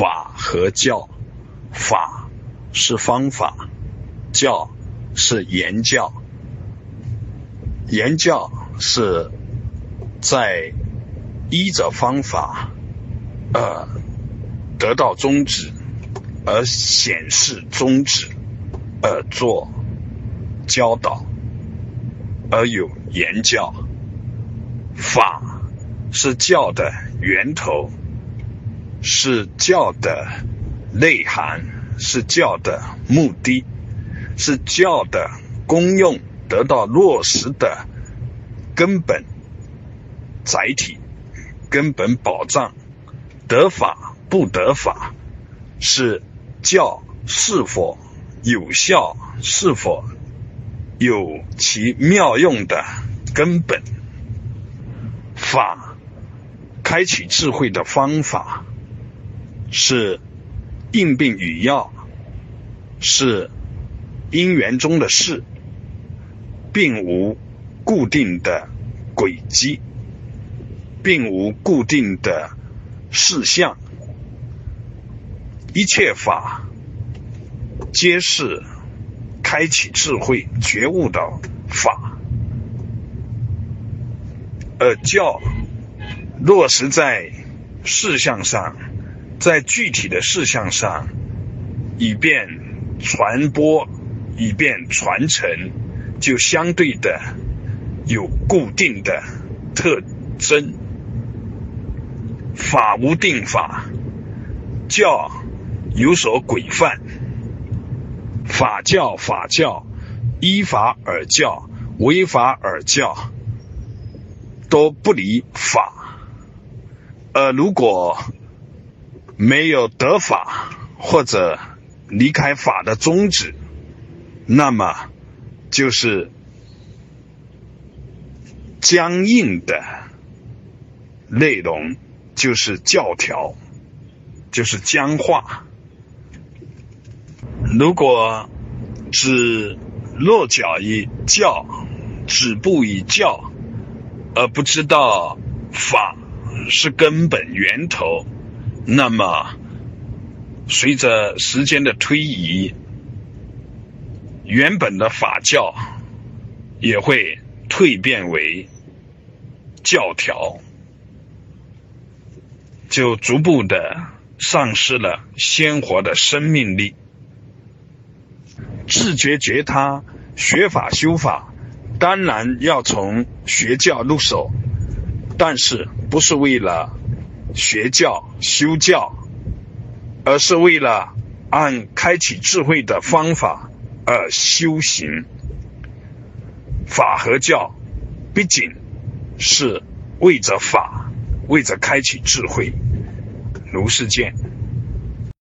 法和教，法是方法，教是言教。言教是在依着方法，呃，得到宗旨，而显示宗旨，而做教导，而有言教。法是教的源头，是教的内涵，是教的目的，是教的功用。得到落实的根本载体、根本保障，得法不得法，是教是否有效、是否有其妙用的根本。法开启智慧的方法，是应病与药，是因缘中的事。并无固定的轨迹，并无固定的事项，一切法皆是开启智慧觉悟的法，而教落实在事项上，在具体的事项上，以便传播，以便传承。就相对的有固定的特征，法无定法，教有所规范，法教法教依法而教，违法而教都不离法。呃，如果没有得法或者离开法的宗旨，那么。就是僵硬的内容，就是教条，就是僵化。如果只落脚于教，止步于教，而不知道法是根本源头，那么随着时间的推移，原本的法教也会蜕变为教条，就逐步的丧失了鲜活的生命力。自觉觉他学法修法，当然要从学教入手，但是不是为了学教修教，而是为了按开启智慧的方法。而修行法和教，毕竟是为着法，为着开启智慧。如是见。